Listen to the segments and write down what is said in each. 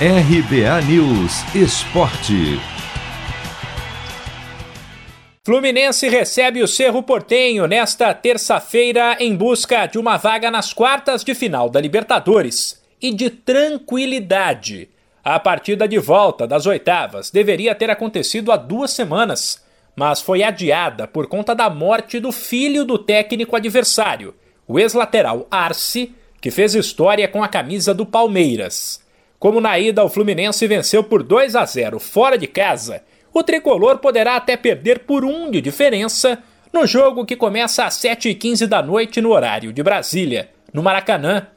RBA News Esporte. Fluminense recebe o Cerro Portenho nesta terça-feira em busca de uma vaga nas quartas de final da Libertadores e de tranquilidade. A partida de volta das oitavas deveria ter acontecido há duas semanas, mas foi adiada por conta da morte do filho do técnico adversário, o ex-lateral Arce, que fez história com a camisa do Palmeiras. Como na ida o Fluminense venceu por 2 a 0 fora de casa, o tricolor poderá até perder por um de diferença no jogo que começa às 7h15 da noite no horário de Brasília, no Maracanã.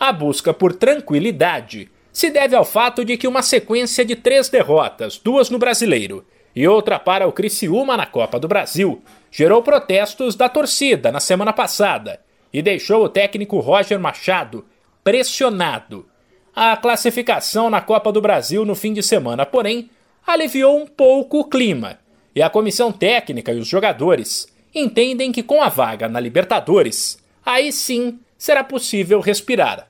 A busca por tranquilidade se deve ao fato de que uma sequência de três derrotas, duas no Brasileiro e outra para o Criciúma na Copa do Brasil, gerou protestos da torcida na semana passada e deixou o técnico Roger Machado pressionado. A classificação na Copa do Brasil no fim de semana, porém, aliviou um pouco o clima, e a comissão técnica e os jogadores entendem que com a vaga na Libertadores, aí sim será possível respirar.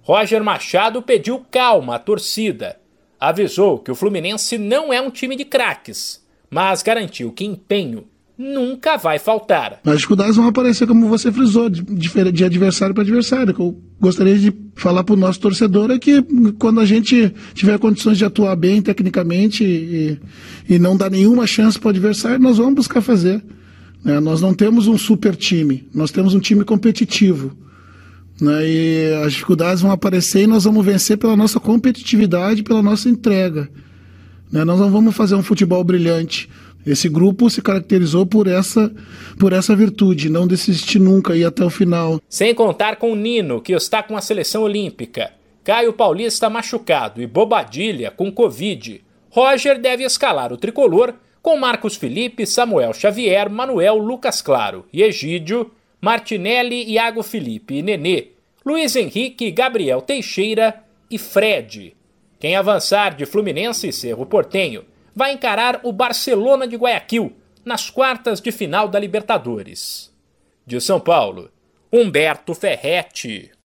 Roger Machado pediu calma à torcida, avisou que o Fluminense não é um time de craques, mas garantiu que empenho nunca vai faltar. As dificuldades vão aparecer, como você frisou, de, de adversário para adversário. Eu gostaria de falar para o nosso torcedor é que quando a gente tiver condições de atuar bem tecnicamente e, e não dar nenhuma chance para o adversário, nós vamos buscar fazer. Né? Nós não temos um super time, nós temos um time competitivo. Né? E as dificuldades vão aparecer e nós vamos vencer pela nossa competitividade, pela nossa entrega. Né? Nós não vamos fazer um futebol brilhante. Esse grupo se caracterizou por essa, por essa virtude, não desistir nunca e até o final. Sem contar com o Nino, que está com a seleção olímpica, Caio Paulista machucado e Bobadilha com Covid. Roger deve escalar o tricolor com Marcos Felipe, Samuel Xavier, Manuel Lucas Claro e Egídio, Martinelli, Iago Felipe e Nenê, Luiz Henrique, Gabriel Teixeira e Fred. Quem avançar de Fluminense e Cerro Portenho vai encarar o Barcelona de Guayaquil nas quartas de final da Libertadores. De São Paulo, Humberto Ferretti.